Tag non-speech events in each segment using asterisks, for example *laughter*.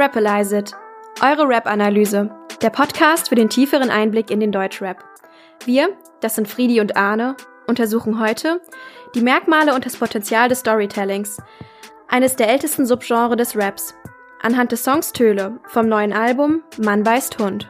Rapalize It, eure Rap-Analyse, der Podcast für den tieferen Einblick in den Deutschrap. Wir, das sind Friedi und Arne, untersuchen heute die Merkmale und das Potenzial des Storytellings, eines der ältesten Subgenre des Raps, anhand des Songs Töle vom neuen Album Mann beißt Hund.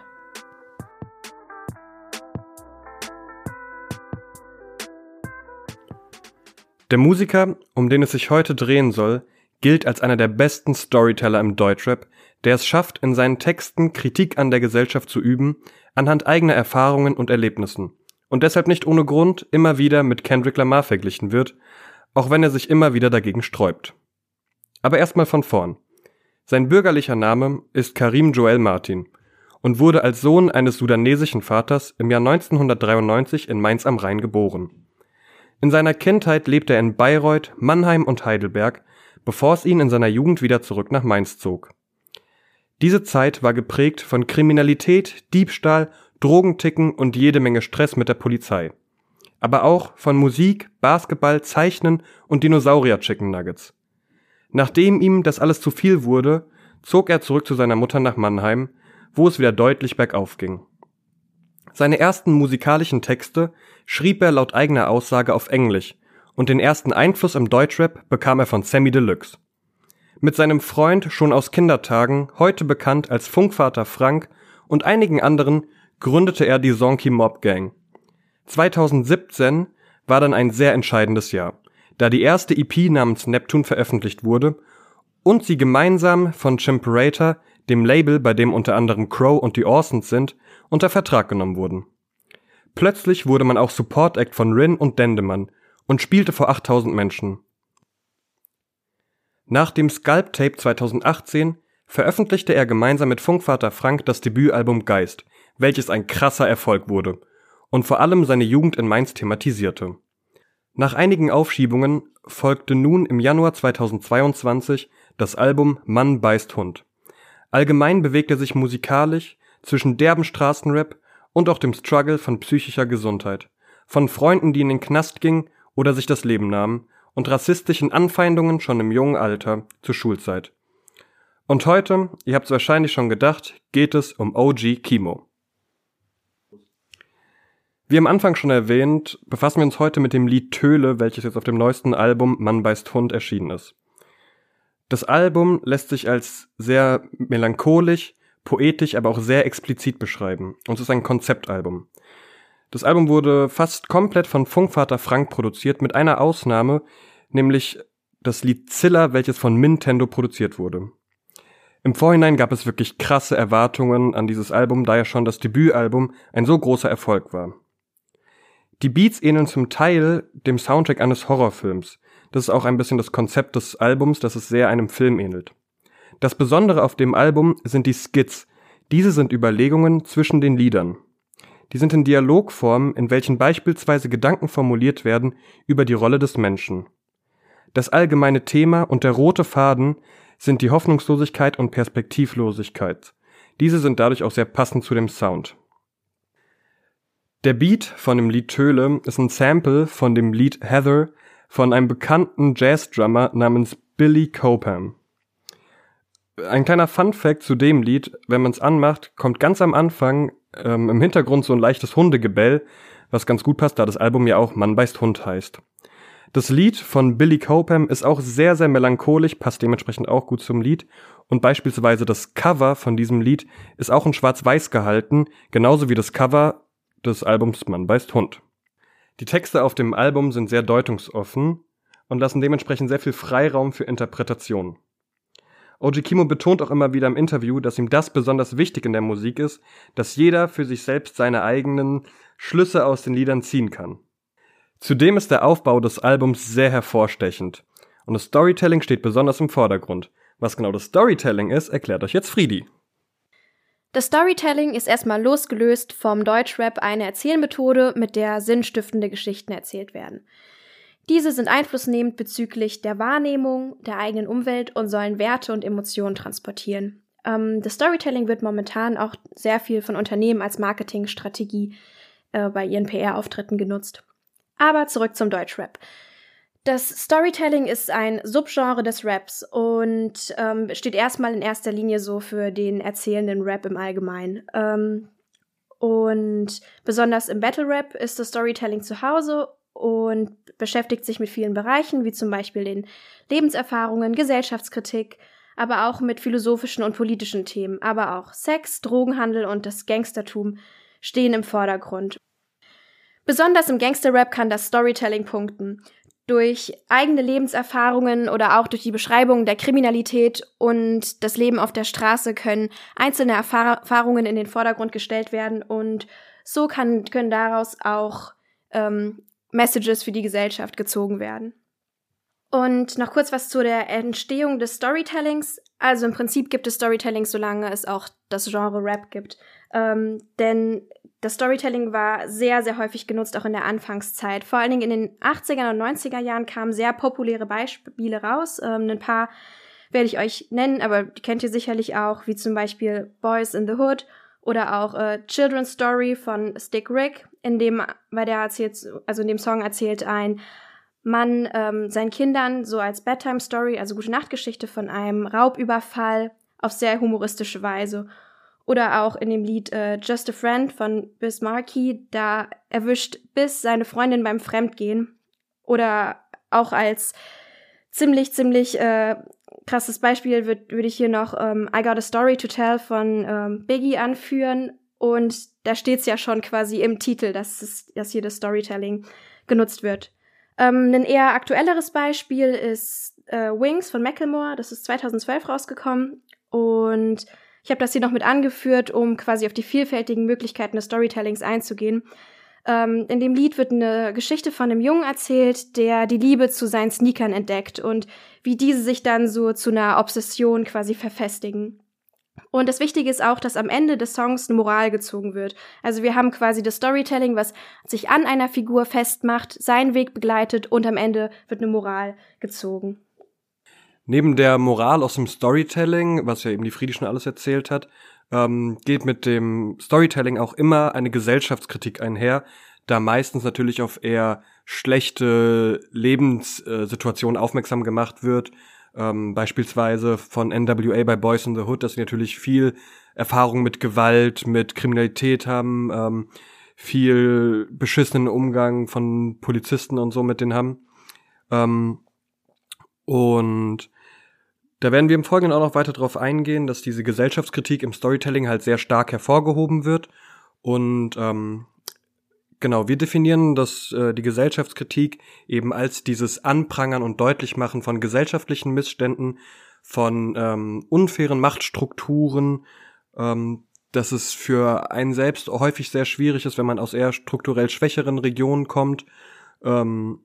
Der Musiker, um den es sich heute drehen soll, gilt als einer der besten Storyteller im Deutschrap, der es schafft, in seinen Texten Kritik an der Gesellschaft zu üben, anhand eigener Erfahrungen und Erlebnissen. Und deshalb nicht ohne Grund immer wieder mit Kendrick Lamar verglichen wird, auch wenn er sich immer wieder dagegen sträubt. Aber erstmal von vorn. Sein bürgerlicher Name ist Karim Joel Martin und wurde als Sohn eines sudanesischen Vaters im Jahr 1993 in Mainz am Rhein geboren. In seiner Kindheit lebte er in Bayreuth, Mannheim und Heidelberg bevor es ihn in seiner Jugend wieder zurück nach Mainz zog. Diese Zeit war geprägt von Kriminalität, Diebstahl, Drogenticken und jede Menge Stress mit der Polizei. Aber auch von Musik, Basketball, Zeichnen und Dinosaurier-Chicken Nuggets. Nachdem ihm das alles zu viel wurde, zog er zurück zu seiner Mutter nach Mannheim, wo es wieder deutlich bergauf ging. Seine ersten musikalischen Texte schrieb er laut eigener Aussage auf Englisch und den ersten Einfluss im Deutschrap bekam er von Sammy Deluxe. Mit seinem Freund schon aus Kindertagen, heute bekannt als Funkvater Frank und einigen anderen, gründete er die Zonky Mob Gang. 2017 war dann ein sehr entscheidendes Jahr, da die erste EP namens Neptune veröffentlicht wurde und sie gemeinsam von Chimperator, dem Label, bei dem unter anderem Crow und die Orsons sind, unter Vertrag genommen wurden. Plötzlich wurde man auch Support Act von Rin und Dendemann und spielte vor 8000 Menschen. Nach dem Scalp Tape 2018 veröffentlichte er gemeinsam mit Funkvater Frank das Debütalbum Geist, welches ein krasser Erfolg wurde und vor allem seine Jugend in Mainz thematisierte. Nach einigen Aufschiebungen folgte nun im Januar 2022 das Album Mann beißt Hund. Allgemein bewegt er sich musikalisch zwischen derben Straßenrap und auch dem Struggle von psychischer Gesundheit, von Freunden, die in den Knast gingen oder sich das Leben nahmen und rassistischen Anfeindungen schon im jungen Alter zur Schulzeit. Und heute, ihr habt es wahrscheinlich schon gedacht, geht es um OG Kimo. Wie am Anfang schon erwähnt, befassen wir uns heute mit dem Lied Töle, welches jetzt auf dem neuesten Album Mann beißt Hund erschienen ist. Das Album lässt sich als sehr melancholisch, poetisch, aber auch sehr explizit beschreiben. Und es ist ein Konzeptalbum. Das Album wurde fast komplett von Funkvater Frank produziert, mit einer Ausnahme, nämlich das Lied Zilla, welches von Nintendo produziert wurde. Im Vorhinein gab es wirklich krasse Erwartungen an dieses Album, da ja schon das Debütalbum ein so großer Erfolg war. Die Beats ähneln zum Teil dem Soundtrack eines Horrorfilms. Das ist auch ein bisschen das Konzept des Albums, dass es sehr einem Film ähnelt. Das Besondere auf dem Album sind die Skits. Diese sind Überlegungen zwischen den Liedern. Die sind in Dialogformen, in welchen beispielsweise Gedanken formuliert werden über die Rolle des Menschen. Das allgemeine Thema und der rote Faden sind die Hoffnungslosigkeit und Perspektivlosigkeit. Diese sind dadurch auch sehr passend zu dem Sound. Der Beat von dem Lied Töle ist ein Sample von dem Lied Heather von einem bekannten Jazz-Drummer namens Billy Cobham. Ein kleiner Fun Fact zu dem Lied, wenn man es anmacht, kommt ganz am Anfang ähm, im Hintergrund so ein leichtes Hundegebell, was ganz gut passt, da das Album ja auch Mann beißt Hund heißt. Das Lied von Billy Cobham ist auch sehr, sehr melancholisch, passt dementsprechend auch gut zum Lied. Und beispielsweise das Cover von diesem Lied ist auch in schwarz-weiß gehalten, genauso wie das Cover des Albums Mann beißt Hund. Die Texte auf dem Album sind sehr deutungsoffen und lassen dementsprechend sehr viel Freiraum für Interpretation. OG Kimo betont auch immer wieder im Interview, dass ihm das besonders wichtig in der Musik ist, dass jeder für sich selbst seine eigenen Schlüsse aus den Liedern ziehen kann. Zudem ist der Aufbau des Albums sehr hervorstechend. Und das Storytelling steht besonders im Vordergrund. Was genau das Storytelling ist, erklärt euch jetzt Friedi. Das Storytelling ist erstmal losgelöst vom Deutschrap eine Erzählmethode, mit der sinnstiftende Geschichten erzählt werden. Diese sind einflussnehmend bezüglich der Wahrnehmung der eigenen Umwelt und sollen Werte und Emotionen transportieren. Ähm, das Storytelling wird momentan auch sehr viel von Unternehmen als Marketingstrategie äh, bei ihren PR-Auftritten genutzt. Aber zurück zum Deutschrap. Das Storytelling ist ein Subgenre des Raps und ähm, steht erstmal in erster Linie so für den erzählenden Rap im Allgemeinen. Ähm, und besonders im Battle Rap ist das Storytelling zu Hause und beschäftigt sich mit vielen Bereichen, wie zum Beispiel den Lebenserfahrungen, Gesellschaftskritik, aber auch mit philosophischen und politischen Themen. Aber auch Sex, Drogenhandel und das Gangstertum stehen im Vordergrund. Besonders im Gangster-Rap kann das Storytelling punkten durch eigene Lebenserfahrungen oder auch durch die Beschreibung der Kriminalität und das Leben auf der Straße können einzelne Erfahrungen in den Vordergrund gestellt werden und so kann, können daraus auch ähm, Messages für die Gesellschaft gezogen werden. Und noch kurz was zu der Entstehung des Storytellings. Also im Prinzip gibt es Storytelling, solange es auch das Genre Rap gibt. Ähm, denn das Storytelling war sehr, sehr häufig genutzt, auch in der Anfangszeit. Vor allen Dingen in den 80er und 90er Jahren kamen sehr populäre Beispiele raus. Ähm, ein paar werde ich euch nennen, aber die kennt ihr sicherlich auch, wie zum Beispiel Boys in the Hood oder auch äh, Children's Story von Stick Rick, in dem bei der erzählt, also in dem Song erzählt ein Mann ähm, seinen Kindern so als Bedtime Story, also gute Nachtgeschichte von einem Raubüberfall auf sehr humoristische Weise. Oder auch in dem Lied äh, Just a Friend von Bis Markie, da erwischt Bis seine Freundin beim Fremdgehen. Oder auch als ziemlich, ziemlich äh, krasses Beispiel würde würd ich hier noch ähm, I Got a Story to Tell von ähm, Biggie anführen. Und da steht es ja schon quasi im Titel, dass, es, dass hier das Storytelling genutzt wird. Ähm, ein eher aktuelleres Beispiel ist äh, Wings von Macklemore. Das ist 2012 rausgekommen. Und ich habe das hier noch mit angeführt, um quasi auf die vielfältigen Möglichkeiten des Storytellings einzugehen. Ähm, in dem Lied wird eine Geschichte von einem Jungen erzählt, der die Liebe zu seinen Sneakern entdeckt und wie diese sich dann so zu einer Obsession quasi verfestigen. Und das Wichtige ist auch, dass am Ende des Songs eine Moral gezogen wird. Also wir haben quasi das Storytelling, was sich an einer Figur festmacht, seinen Weg begleitet und am Ende wird eine Moral gezogen. Neben der Moral aus dem Storytelling, was ja eben die Friedi schon alles erzählt hat, ähm, geht mit dem Storytelling auch immer eine Gesellschaftskritik einher, da meistens natürlich auf eher schlechte Lebenssituationen aufmerksam gemacht wird. Ähm, beispielsweise von NWA bei Boys in the Hood, dass sie natürlich viel Erfahrung mit Gewalt, mit Kriminalität haben, ähm, viel beschissenen Umgang von Polizisten und so mit denen haben. Ähm, und da werden wir im Folgenden auch noch weiter darauf eingehen, dass diese Gesellschaftskritik im Storytelling halt sehr stark hervorgehoben wird. Und ähm, genau, wir definieren das, äh, die Gesellschaftskritik eben als dieses Anprangern und Deutlichmachen von gesellschaftlichen Missständen, von ähm, unfairen Machtstrukturen, ähm, dass es für einen selbst häufig sehr schwierig ist, wenn man aus eher strukturell schwächeren Regionen kommt, ähm,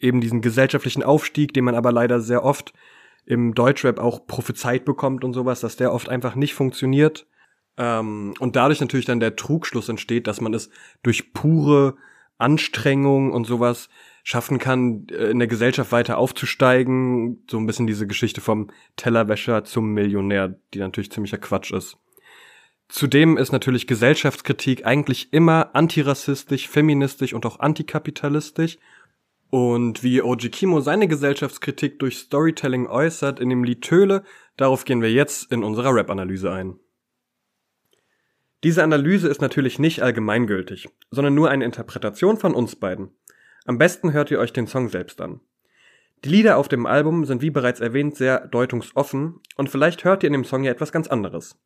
eben diesen gesellschaftlichen Aufstieg, den man aber leider sehr oft im Deutschrap auch prophezeit bekommt und sowas, dass der oft einfach nicht funktioniert. Ähm, und dadurch natürlich dann der Trugschluss entsteht, dass man es durch pure Anstrengung und sowas schaffen kann, äh, in der Gesellschaft weiter aufzusteigen. So ein bisschen diese Geschichte vom Tellerwäscher zum Millionär, die natürlich ziemlicher Quatsch ist. Zudem ist natürlich Gesellschaftskritik eigentlich immer antirassistisch, feministisch und auch antikapitalistisch und wie Oji Kimo seine Gesellschaftskritik durch Storytelling äußert in dem Lied Töle, darauf gehen wir jetzt in unserer Rap-Analyse ein. Diese Analyse ist natürlich nicht allgemeingültig, sondern nur eine Interpretation von uns beiden. Am besten hört ihr euch den Song selbst an. Die Lieder auf dem Album sind wie bereits erwähnt sehr deutungsoffen und vielleicht hört ihr in dem Song ja etwas ganz anderes.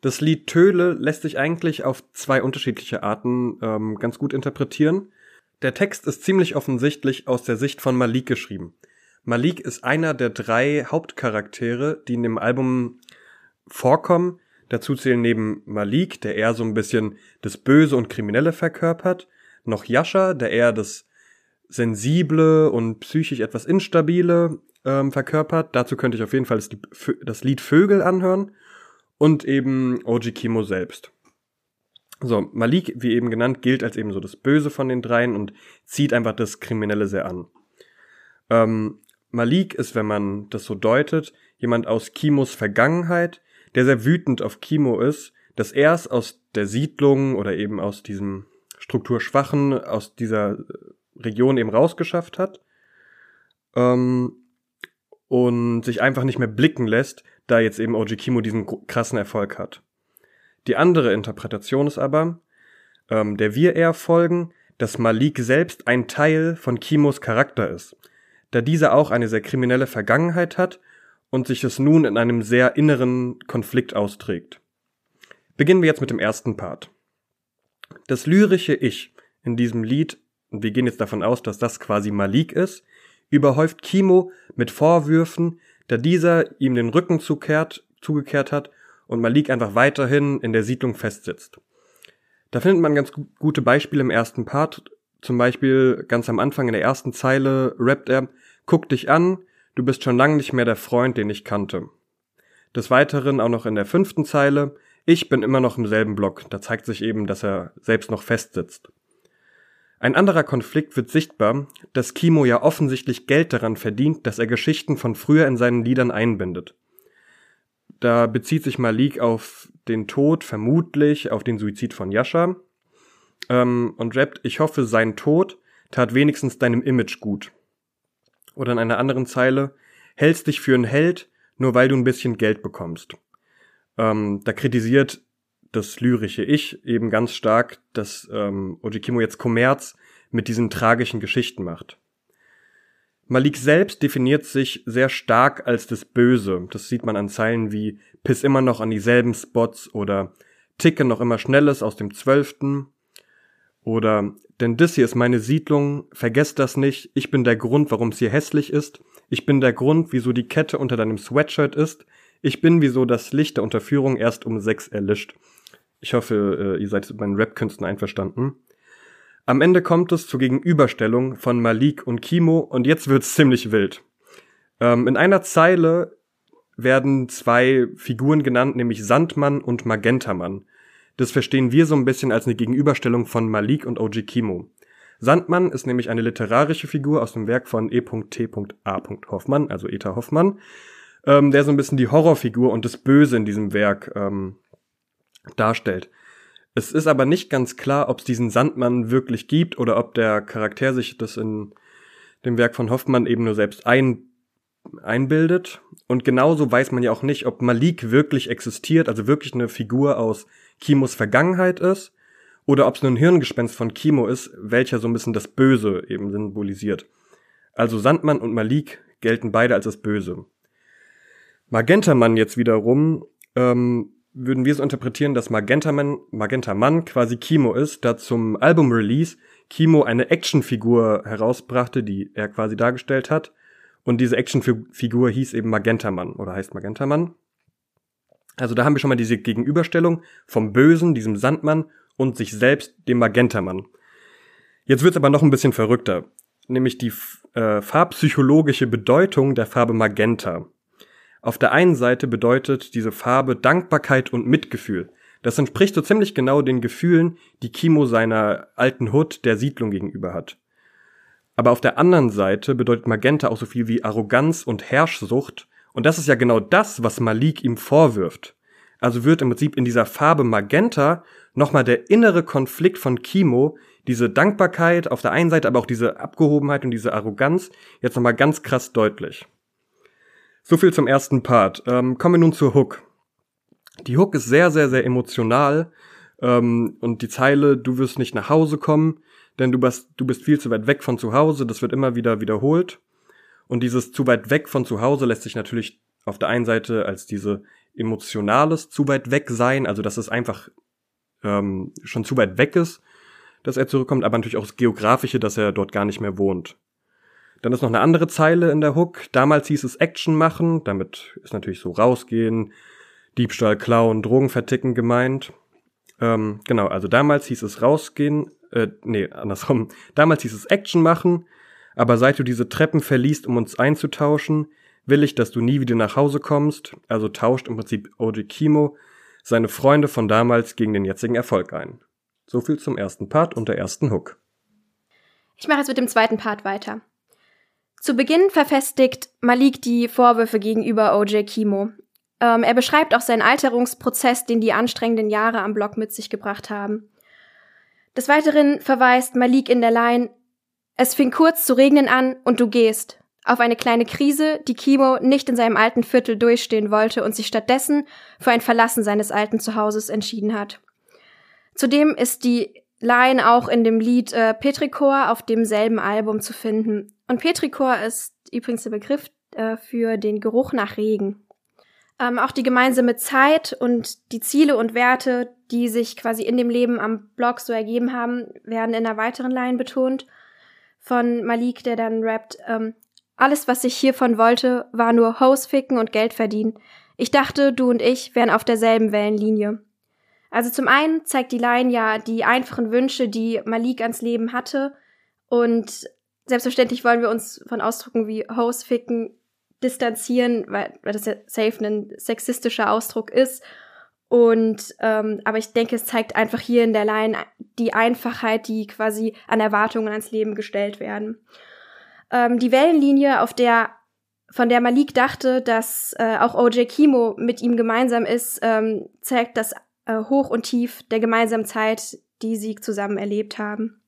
Das Lied Töle lässt sich eigentlich auf zwei unterschiedliche Arten ähm, ganz gut interpretieren – der Text ist ziemlich offensichtlich aus der Sicht von Malik geschrieben. Malik ist einer der drei Hauptcharaktere, die in dem Album vorkommen. Dazu zählen neben Malik, der eher so ein bisschen das Böse und Kriminelle verkörpert, noch Yasha, der eher das Sensible und psychisch etwas Instabile ähm, verkörpert. Dazu könnte ich auf jeden Fall das, das Lied Vögel anhören. Und eben Oji Kimo selbst. So, Malik, wie eben genannt, gilt als eben so das Böse von den dreien und zieht einfach das Kriminelle sehr an. Ähm, Malik ist, wenn man das so deutet, jemand aus Kimos Vergangenheit, der sehr wütend auf Kimo ist, dass er es aus der Siedlung oder eben aus diesem strukturschwachen, aus dieser Region eben rausgeschafft hat. ähm, und sich einfach nicht mehr blicken lässt, da jetzt eben OG Kimo diesen krassen Erfolg hat. Die andere Interpretation ist aber, ähm, der wir eher folgen, dass Malik selbst ein Teil von Kimos Charakter ist, da dieser auch eine sehr kriminelle Vergangenheit hat und sich es nun in einem sehr inneren Konflikt austrägt. Beginnen wir jetzt mit dem ersten Part. Das lyrische Ich in diesem Lied, und wir gehen jetzt davon aus, dass das quasi Malik ist, überhäuft Kimo mit Vorwürfen, da dieser ihm den Rücken zukehrt, zugekehrt hat und Malik einfach weiterhin in der Siedlung festsitzt. Da findet man ganz gute Beispiele im ersten Part. Zum Beispiel ganz am Anfang in der ersten Zeile rappt er, guck dich an, du bist schon lange nicht mehr der Freund, den ich kannte. Des Weiteren auch noch in der fünften Zeile, ich bin immer noch im selben Block. Da zeigt sich eben, dass er selbst noch festsitzt. Ein anderer Konflikt wird sichtbar, dass Kimo ja offensichtlich Geld daran verdient, dass er Geschichten von früher in seinen Liedern einbindet. Da bezieht sich Malik auf den Tod, vermutlich auf den Suizid von Yasha, ähm, und rappt, ich hoffe, sein Tod tat wenigstens deinem Image gut. Oder in einer anderen Zeile, hältst dich für einen Held, nur weil du ein bisschen Geld bekommst. Ähm, da kritisiert das lyrische Ich eben ganz stark, dass ähm, Ojikimo jetzt Kommerz mit diesen tragischen Geschichten macht. Malik selbst definiert sich sehr stark als das Böse. Das sieht man an Zeilen wie Piss immer noch an dieselben Spots oder Ticke noch immer Schnelles aus dem Zwölften oder denn das hier ist meine Siedlung, vergesst das nicht, ich bin der Grund, warum es hier hässlich ist, ich bin der Grund, wieso die Kette unter deinem Sweatshirt ist, ich bin, wieso das Licht der Unterführung erst um sechs erlischt. Ich hoffe, äh, ihr seid mit meinen Rap-Künsten einverstanden. Am Ende kommt es zur Gegenüberstellung von Malik und Kimo und jetzt wird's ziemlich wild. Ähm, in einer Zeile werden zwei Figuren genannt, nämlich Sandmann und Magentamann. Das verstehen wir so ein bisschen als eine Gegenüberstellung von Malik und OG Kimo. Sandmann ist nämlich eine literarische Figur aus dem Werk von E.T.A. Hoffmann, also Eta Hoffmann, ähm, der so ein bisschen die Horrorfigur und das Böse in diesem Werk ähm, darstellt. Es ist aber nicht ganz klar, ob es diesen Sandmann wirklich gibt oder ob der Charakter sich das in dem Werk von Hoffmann eben nur selbst ein, einbildet. Und genauso weiß man ja auch nicht, ob Malik wirklich existiert, also wirklich eine Figur aus Kimos Vergangenheit ist, oder ob es nur ein Hirngespenst von Kimo ist, welcher so ein bisschen das Böse eben symbolisiert. Also Sandmann und Malik gelten beide als das Böse. Magentamann jetzt wiederum ähm, würden wir so interpretieren, dass Magentaman, Magentaman quasi Kimo ist, da zum Album-Release Kimo eine Actionfigur herausbrachte, die er quasi dargestellt hat. Und diese Actionfigur hieß eben Magentaman oder heißt Magentaman. Also da haben wir schon mal diese Gegenüberstellung vom Bösen, diesem Sandmann, und sich selbst, dem Magentamann. Jetzt wird's aber noch ein bisschen verrückter, nämlich die äh, farbpsychologische Bedeutung der Farbe Magenta. Auf der einen Seite bedeutet diese Farbe Dankbarkeit und Mitgefühl. Das entspricht so ziemlich genau den Gefühlen, die Kimo seiner alten Hut der Siedlung gegenüber hat. Aber auf der anderen Seite bedeutet Magenta auch so viel wie Arroganz und Herrschsucht. Und das ist ja genau das, was Malik ihm vorwirft. Also wird im Prinzip in dieser Farbe Magenta nochmal der innere Konflikt von Kimo, diese Dankbarkeit auf der einen Seite, aber auch diese Abgehobenheit und diese Arroganz jetzt nochmal ganz krass deutlich. So viel zum ersten Part. Ähm, kommen wir nun zur Hook. Die Hook ist sehr, sehr, sehr emotional. Ähm, und die Zeile, du wirst nicht nach Hause kommen, denn du bist, du bist viel zu weit weg von zu Hause, das wird immer wieder wiederholt. Und dieses zu weit weg von zu Hause lässt sich natürlich auf der einen Seite als diese emotionales zu weit weg sein, also dass es einfach ähm, schon zu weit weg ist, dass er zurückkommt, aber natürlich auch das Geografische, dass er dort gar nicht mehr wohnt. Dann ist noch eine andere Zeile in der Hook. Damals hieß es Action machen. Damit ist natürlich so rausgehen, Diebstahl, Klauen, Drogen verticken gemeint. Ähm, genau, also damals hieß es rausgehen, äh, nee, andersrum. *laughs* Damals hieß es Action machen, aber seit du diese Treppen verliest, um uns einzutauschen, will ich, dass du nie wieder nach Hause kommst. Also tauscht im Prinzip Oji Kimo seine Freunde von damals gegen den jetzigen Erfolg ein. So viel zum ersten Part und der ersten Hook. Ich mache jetzt mit dem zweiten Part weiter. Zu Beginn verfestigt Malik die Vorwürfe gegenüber OJ Kimo. Ähm, er beschreibt auch seinen Alterungsprozess, den die anstrengenden Jahre am Block mit sich gebracht haben. Des Weiteren verweist Malik in der Line, es fing kurz zu regnen an und du gehst. auf eine kleine Krise, die Kimo nicht in seinem alten Viertel durchstehen wollte und sich stattdessen für ein Verlassen seines alten Zuhauses entschieden hat. Zudem ist die Line auch in dem Lied äh, Petrichor auf demselben Album zu finden. Und Petrichor ist übrigens der Begriff äh, für den Geruch nach Regen. Ähm, auch die gemeinsame Zeit und die Ziele und Werte, die sich quasi in dem Leben am Blog so ergeben haben, werden in einer weiteren Line betont von Malik, der dann rappt, ähm, alles, was ich hiervon wollte, war nur Hose ficken und Geld verdienen. Ich dachte, du und ich wären auf derselben Wellenlinie. Also zum einen zeigt die Line ja die einfachen Wünsche, die Malik ans Leben hatte. Und selbstverständlich wollen wir uns von Ausdrucken wie Hose ficken distanzieren, weil, weil das ja safe ein sexistischer Ausdruck ist. Und ähm, aber ich denke, es zeigt einfach hier in der Line die Einfachheit, die quasi an Erwartungen ans Leben gestellt werden. Ähm, die Wellenlinie, auf der von der Malik dachte, dass äh, auch OJ Kimo mit ihm gemeinsam ist, ähm, zeigt das äh, Hoch und Tief der gemeinsamen Zeit, die sie zusammen erlebt haben.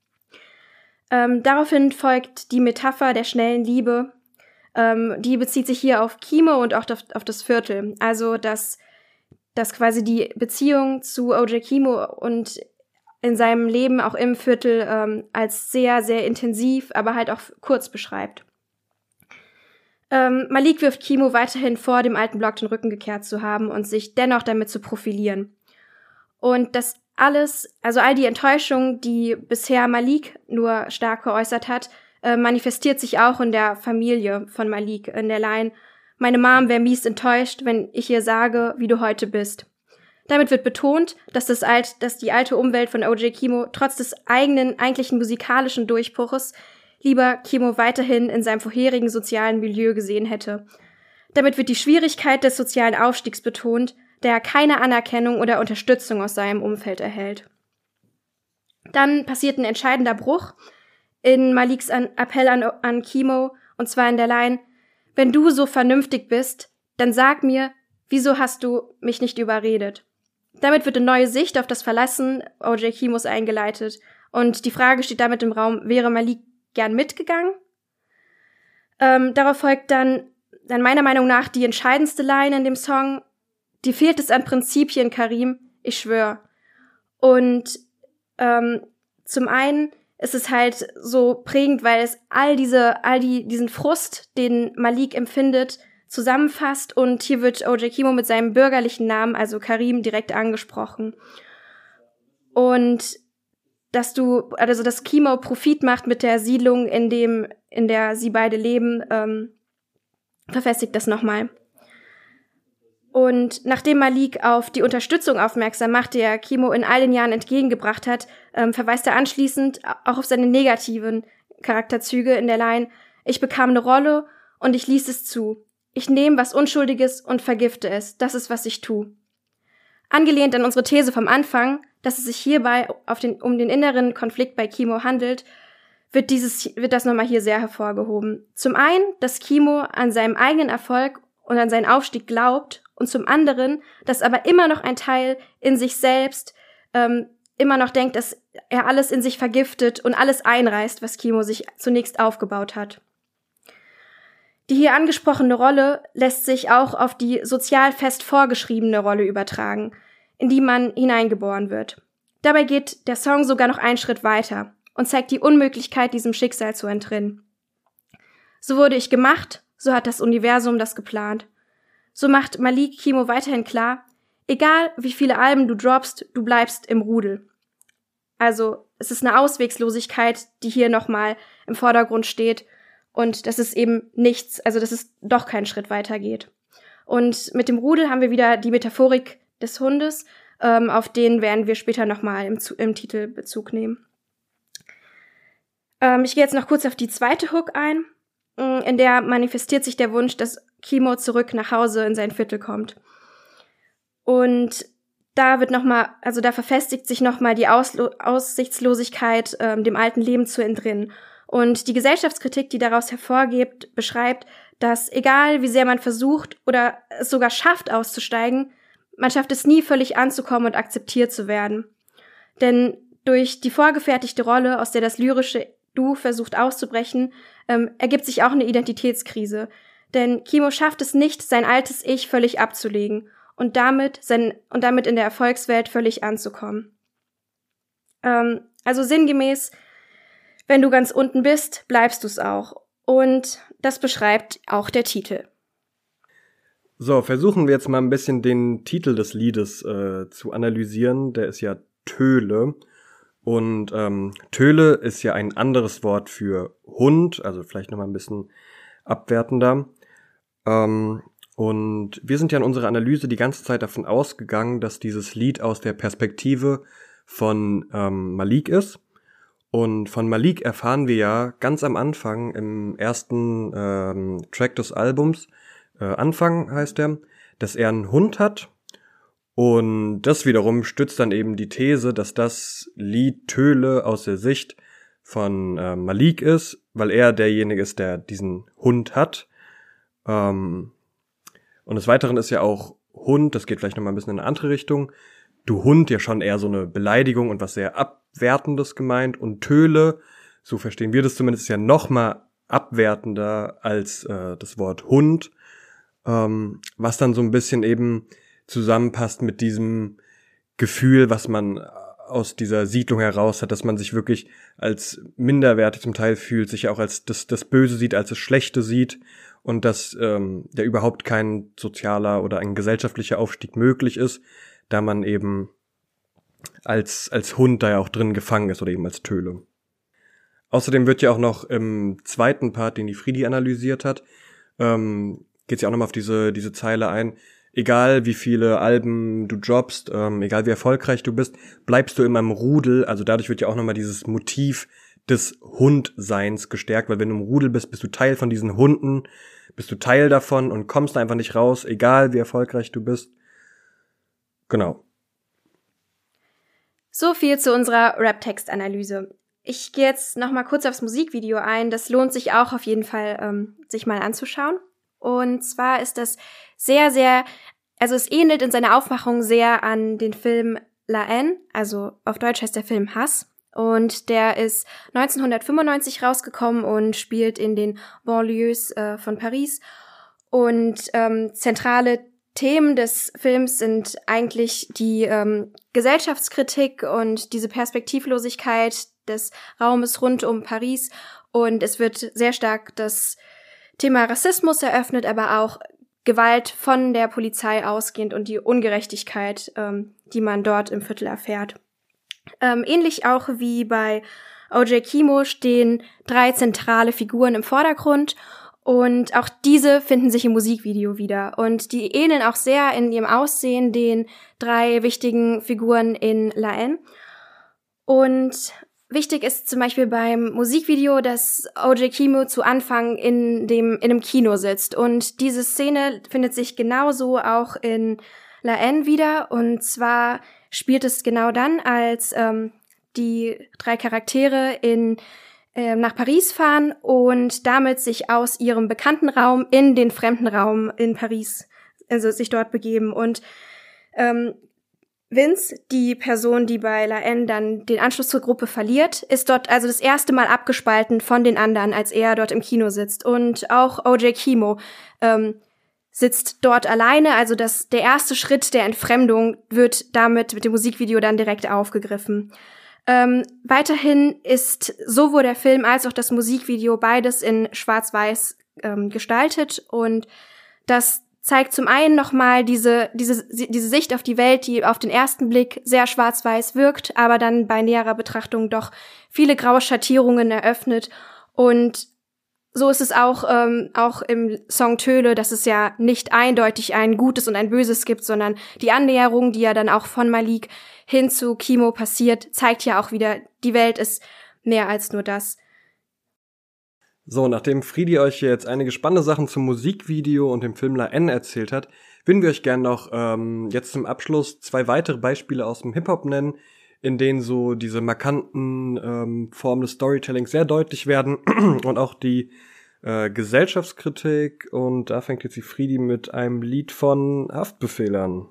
Ähm, daraufhin folgt die Metapher der schnellen Liebe. Ähm, die bezieht sich hier auf Kimo und auch auf, auf das Viertel. Also, dass, dass quasi die Beziehung zu OJ Kimo und in seinem Leben auch im Viertel ähm, als sehr, sehr intensiv, aber halt auch kurz beschreibt. Ähm, Malik wirft Kimo weiterhin vor, dem alten Block den Rücken gekehrt zu haben und sich dennoch damit zu profilieren. Und das alles, also all die Enttäuschung, die bisher Malik nur stark geäußert hat, äh, manifestiert sich auch in der Familie von Malik, in der Line, meine Mom wäre mies enttäuscht, wenn ich ihr sage, wie du heute bist. Damit wird betont, dass, das alt, dass die alte Umwelt von OJ Kimo trotz des eigenen eigentlichen musikalischen Durchbruches lieber Kimo weiterhin in seinem vorherigen sozialen Milieu gesehen hätte. Damit wird die Schwierigkeit des sozialen Aufstiegs betont, der er keine Anerkennung oder Unterstützung aus seinem Umfeld erhält. Dann passiert ein entscheidender Bruch in Maliks Appell an, an Kimo, und zwar in der Line, wenn du so vernünftig bist, dann sag mir, wieso hast du mich nicht überredet? Damit wird eine neue Sicht auf das Verlassen O.J. Kimos eingeleitet. Und die Frage steht damit im Raum, wäre Malik gern mitgegangen? Ähm, darauf folgt dann, dann meiner Meinung nach die entscheidendste Line in dem Song. Die fehlt es an Prinzipien, Karim, ich schwör. Und ähm, zum einen ist es halt so prägend, weil es all diese, all die, diesen Frust, den Malik empfindet, zusammenfasst und hier wird OJ Kimo mit seinem bürgerlichen Namen, also Karim, direkt angesprochen. Und dass du, also dass Kimo Profit macht mit der Siedlung, in dem, in der sie beide leben, ähm, verfestigt das nochmal. Und nachdem Malik auf die Unterstützung aufmerksam macht, die er Kimo in all den Jahren entgegengebracht hat, ähm, verweist er anschließend auch auf seine negativen Charakterzüge in der Line, ich bekam eine Rolle und ich ließ es zu. Ich nehme was Unschuldiges und vergifte es. Das ist, was ich tu. Angelehnt an unsere These vom Anfang, dass es sich hierbei den, um den inneren Konflikt bei Kimo handelt, wird dieses, wird das nochmal hier sehr hervorgehoben. Zum einen, dass Kimo an seinem eigenen Erfolg und an seinen Aufstieg glaubt und zum anderen, dass aber immer noch ein Teil in sich selbst ähm, immer noch denkt, dass er alles in sich vergiftet und alles einreißt, was Kimo sich zunächst aufgebaut hat. Die hier angesprochene Rolle lässt sich auch auf die sozial fest vorgeschriebene Rolle übertragen, in die man hineingeboren wird. Dabei geht der Song sogar noch einen Schritt weiter und zeigt die Unmöglichkeit, diesem Schicksal zu entrinnen. So wurde ich gemacht, so hat das Universum das geplant. So macht Malik Kimo weiterhin klar, egal wie viele Alben du droppst, du bleibst im Rudel. Also es ist eine Auswegslosigkeit, die hier nochmal im Vordergrund steht und dass es eben nichts, also dass es doch keinen Schritt weiter geht. Und mit dem Rudel haben wir wieder die Metaphorik des Hundes, ähm, auf den werden wir später nochmal im, im Titel Bezug nehmen. Ähm, ich gehe jetzt noch kurz auf die zweite Hook ein, mm, in der manifestiert sich der Wunsch, dass Kimo zurück nach Hause in sein Viertel kommt. Und da wird nochmal, also da verfestigt sich nochmal die Auslo Aussichtslosigkeit, ähm, dem alten Leben zu entrinnen. Und die Gesellschaftskritik, die daraus hervorgeht, beschreibt, dass egal wie sehr man versucht oder es sogar schafft auszusteigen, man schafft es nie völlig anzukommen und akzeptiert zu werden. Denn durch die vorgefertigte Rolle, aus der das lyrische Du versucht auszubrechen, ähm, ergibt sich auch eine Identitätskrise. Denn Kimo schafft es nicht, sein altes Ich völlig abzulegen und damit, sein, und damit in der Erfolgswelt völlig anzukommen. Ähm, also sinngemäß, wenn du ganz unten bist, bleibst du es auch. Und das beschreibt auch der Titel. So, versuchen wir jetzt mal ein bisschen den Titel des Liedes äh, zu analysieren. Der ist ja Töle. Und ähm, Töle ist ja ein anderes Wort für Hund, also vielleicht nochmal ein bisschen abwertender. Ähm, und wir sind ja in unserer Analyse die ganze Zeit davon ausgegangen, dass dieses Lied aus der Perspektive von ähm, Malik ist. Und von Malik erfahren wir ja ganz am Anfang im ersten ähm, Track des Albums, äh, Anfang heißt er, dass er einen Hund hat. Und das wiederum stützt dann eben die These, dass das Lied Töle aus der Sicht von äh, Malik ist, weil er derjenige ist, der diesen Hund hat. Ähm, und des Weiteren ist ja auch Hund, das geht vielleicht nochmal ein bisschen in eine andere Richtung, du Hund ja schon eher so eine Beleidigung und was sehr Abwertendes gemeint. Und Töle, so verstehen wir das zumindest, ja nochmal abwertender als äh, das Wort Hund, ähm, was dann so ein bisschen eben zusammenpasst mit diesem Gefühl, was man aus dieser Siedlung heraus hat, dass man sich wirklich als minderwertig zum Teil fühlt, sich auch als das, das Böse sieht, als das Schlechte sieht und dass ähm, da überhaupt kein sozialer oder ein gesellschaftlicher Aufstieg möglich ist, da man eben als, als Hund da ja auch drin gefangen ist oder eben als Töle. Außerdem wird ja auch noch im zweiten Part, den die Friedi analysiert hat, ähm, geht ja auch nochmal auf diese, diese Zeile ein, egal wie viele Alben du droppst, ähm, egal wie erfolgreich du bist, bleibst du immer im Rudel. Also dadurch wird ja auch nochmal dieses Motiv des Hundseins gestärkt, weil wenn du im Rudel bist, bist du Teil von diesen Hunden, bist du Teil davon und kommst einfach nicht raus, egal wie erfolgreich du bist. Genau. So viel zu unserer Rap-Text-Analyse. Ich gehe jetzt noch mal kurz aufs Musikvideo ein. Das lohnt sich auch auf jeden Fall, ähm, sich mal anzuschauen. Und zwar ist das sehr, sehr, also es ähnelt in seiner Aufmachung sehr an den Film La Haine, also auf Deutsch heißt der Film Hass. Und der ist 1995 rausgekommen und spielt in den Banlieues äh, von Paris. Und ähm, zentrale Themen des Films sind eigentlich die ähm, Gesellschaftskritik und diese Perspektivlosigkeit des Raumes rund um Paris. Und es wird sehr stark das Thema Rassismus eröffnet, aber auch Gewalt von der Polizei ausgehend und die Ungerechtigkeit, ähm, die man dort im Viertel erfährt. Ähm, ähnlich auch wie bei OJ Kimo stehen drei zentrale Figuren im Vordergrund und auch diese finden sich im Musikvideo wieder. Und die ähneln auch sehr in ihrem Aussehen den drei wichtigen Figuren in La Haine. Und Wichtig ist zum Beispiel beim Musikvideo, dass OJ Kimo zu Anfang in dem in einem Kino sitzt und diese Szene findet sich genauso auch in La N wieder und zwar spielt es genau dann, als ähm, die drei Charaktere in äh, nach Paris fahren und damit sich aus ihrem bekannten Raum in den fremden Raum in Paris, also sich dort begeben und ähm, Vince, die Person, die bei La N dann den Anschluss zur Gruppe verliert, ist dort also das erste Mal abgespalten von den anderen, als er dort im Kino sitzt. Und auch OJ Kimo ähm, sitzt dort alleine. Also das, der erste Schritt der Entfremdung wird damit mit dem Musikvideo dann direkt aufgegriffen. Ähm, weiterhin ist sowohl der Film als auch das Musikvideo beides in Schwarz-Weiß ähm, gestaltet und das zeigt zum einen nochmal diese, diese, diese Sicht auf die Welt, die auf den ersten Blick sehr schwarz-weiß wirkt, aber dann bei näherer Betrachtung doch viele graue Schattierungen eröffnet. Und so ist es auch, ähm, auch im Song Töle, dass es ja nicht eindeutig ein Gutes und ein Böses gibt, sondern die Annäherung, die ja dann auch von Malik hin zu Kimo passiert, zeigt ja auch wieder, die Welt ist mehr als nur das. So, nachdem Friedi euch jetzt einige spannende Sachen zum Musikvideo und dem Film La N erzählt hat, würden wir euch gerne noch ähm, jetzt zum Abschluss zwei weitere Beispiele aus dem Hip-Hop nennen, in denen so diese markanten ähm, Formen des Storytellings sehr deutlich werden *clears throat* und auch die äh, Gesellschaftskritik. Und da fängt jetzt die Friedi mit einem Lied von Haftbefehl an.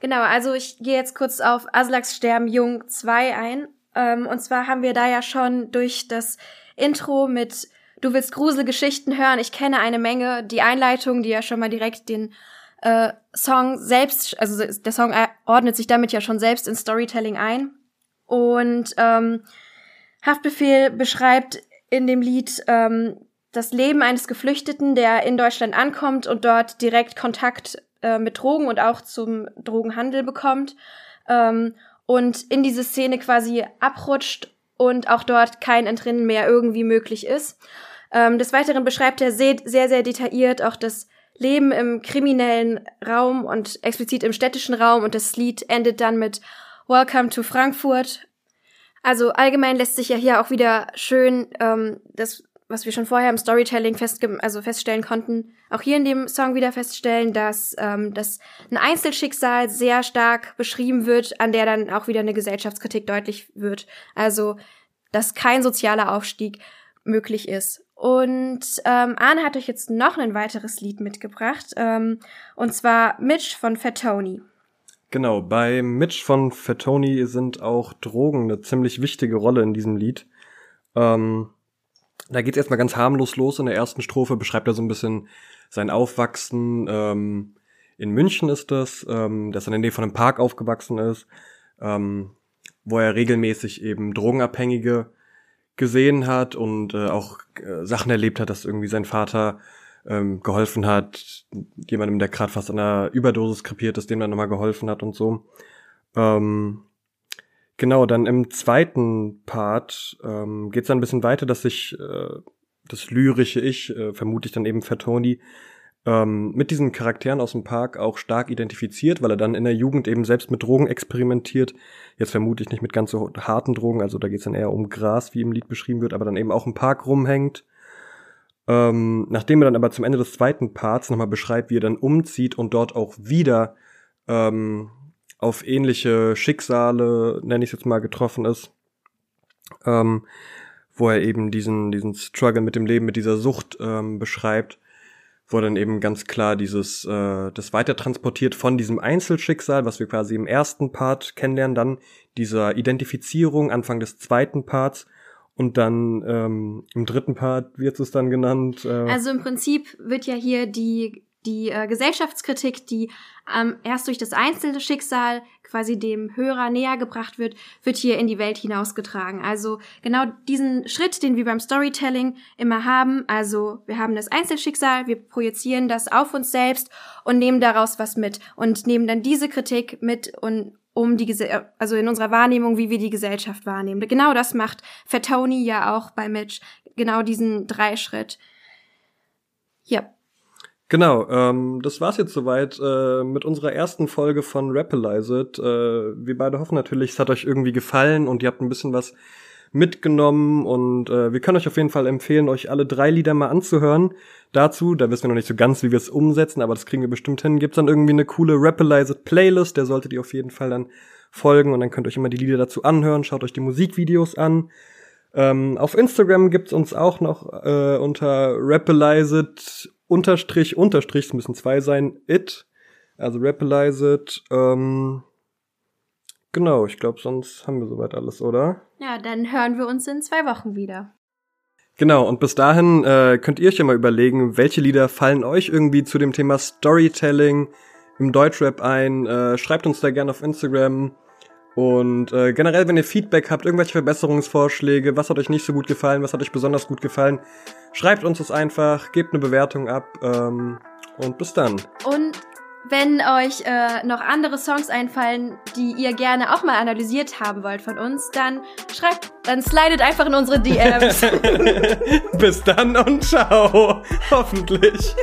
Genau, also ich gehe jetzt kurz auf Aslaks Sterben Jung 2 ein. Ähm, und zwar haben wir da ja schon durch das Intro mit Du willst Gruselgeschichten hören, ich kenne eine Menge, die Einleitung, die ja schon mal direkt den äh, Song selbst, also der Song ordnet sich damit ja schon selbst in Storytelling ein. Und ähm, Haftbefehl beschreibt in dem Lied ähm, das Leben eines Geflüchteten, der in Deutschland ankommt und dort direkt Kontakt äh, mit Drogen und auch zum Drogenhandel bekommt ähm, und in diese Szene quasi abrutscht und auch dort kein Entrinnen mehr irgendwie möglich ist. Ähm, des Weiteren beschreibt er sehr, sehr, sehr detailliert auch das Leben im kriminellen Raum und explizit im städtischen Raum und das Lied endet dann mit Welcome to Frankfurt. Also allgemein lässt sich ja hier auch wieder schön ähm, das was wir schon vorher im Storytelling festge also feststellen konnten, auch hier in dem Song wieder feststellen, dass, ähm, dass ein Einzelschicksal sehr stark beschrieben wird, an der dann auch wieder eine Gesellschaftskritik deutlich wird. Also, dass kein sozialer Aufstieg möglich ist. Und ähm, Arne hat euch jetzt noch ein weiteres Lied mitgebracht, ähm, und zwar Mitch von Fat Tony. Genau, bei Mitch von Fat Tony sind auch Drogen eine ziemlich wichtige Rolle in diesem Lied. Ähm, da geht's erstmal ganz harmlos los. In der ersten Strophe beschreibt er so ein bisschen sein Aufwachsen. Ähm, in München ist das, ähm, dass er in der Nähe von einem Park aufgewachsen ist, ähm, wo er regelmäßig eben Drogenabhängige gesehen hat und äh, auch äh, Sachen erlebt hat, dass irgendwie sein Vater ähm, geholfen hat, jemandem, der gerade fast an einer Überdosis krepiert ist, dem dann nochmal geholfen hat und so. Ähm, Genau, dann im zweiten Part ähm, geht es dann ein bisschen weiter, dass sich äh, das lyrische Ich, äh, vermute dann eben Fatoni, ähm, mit diesen Charakteren aus dem Park auch stark identifiziert, weil er dann in der Jugend eben selbst mit Drogen experimentiert. Jetzt vermute ich nicht mit ganz so harten Drogen, also da geht es dann eher um Gras, wie im Lied beschrieben wird, aber dann eben auch im Park rumhängt. Ähm, nachdem er dann aber zum Ende des zweiten Parts nochmal beschreibt, wie er dann umzieht und dort auch wieder ähm, auf ähnliche Schicksale, nenne ich jetzt mal, getroffen ist. Ähm, wo er eben diesen, diesen Struggle mit dem Leben, mit dieser Sucht ähm, beschreibt, wo dann eben ganz klar dieses, äh, das weiter transportiert von diesem Einzelschicksal, was wir quasi im ersten Part kennenlernen, dann dieser Identifizierung Anfang des zweiten Parts und dann ähm, im dritten Part wird es dann genannt. Äh also im Prinzip wird ja hier die die äh, Gesellschaftskritik, die ähm, erst durch das einzelne Schicksal quasi dem Hörer näher gebracht wird, wird hier in die Welt hinausgetragen. Also genau diesen Schritt, den wir beim Storytelling immer haben. Also wir haben das Einzelschicksal, wir projizieren das auf uns selbst und nehmen daraus was mit und nehmen dann diese Kritik mit und um die also in unserer Wahrnehmung, wie wir die Gesellschaft wahrnehmen. Genau das macht Fatoni ja auch bei Mitch. Genau diesen Dreischritt. Ja. Genau, ähm, das war's jetzt soweit äh, mit unserer ersten Folge von Rappelize It. Äh, wir beide hoffen natürlich, es hat euch irgendwie gefallen und ihr habt ein bisschen was mitgenommen und äh, wir können euch auf jeden Fall empfehlen, euch alle drei Lieder mal anzuhören. Dazu, da wissen wir noch nicht so ganz, wie wir es umsetzen, aber das kriegen wir bestimmt hin. Gibt's dann irgendwie eine coole Rappelize It Playlist, der solltet ihr auf jeden Fall dann folgen und dann könnt ihr euch immer die Lieder dazu anhören, schaut euch die Musikvideos an. Ähm, auf Instagram gibt's uns auch noch äh, unter Rappelize It Unterstrich, Unterstrich, es müssen zwei sein, it, also Rappelize it, ähm, genau, ich glaube, sonst haben wir soweit alles, oder? Ja, dann hören wir uns in zwei Wochen wieder. Genau, und bis dahin äh, könnt ihr euch ja mal überlegen, welche Lieder fallen euch irgendwie zu dem Thema Storytelling im Deutschrap ein. Äh, schreibt uns da gerne auf Instagram. Und äh, generell, wenn ihr Feedback habt, irgendwelche Verbesserungsvorschläge, was hat euch nicht so gut gefallen, was hat euch besonders gut gefallen, schreibt uns das einfach, gebt eine Bewertung ab ähm, und bis dann. Und wenn euch äh, noch andere Songs einfallen, die ihr gerne auch mal analysiert haben wollt von uns, dann schreibt, dann slidet einfach in unsere DMs. *laughs* bis dann und ciao. *laughs* Hoffentlich.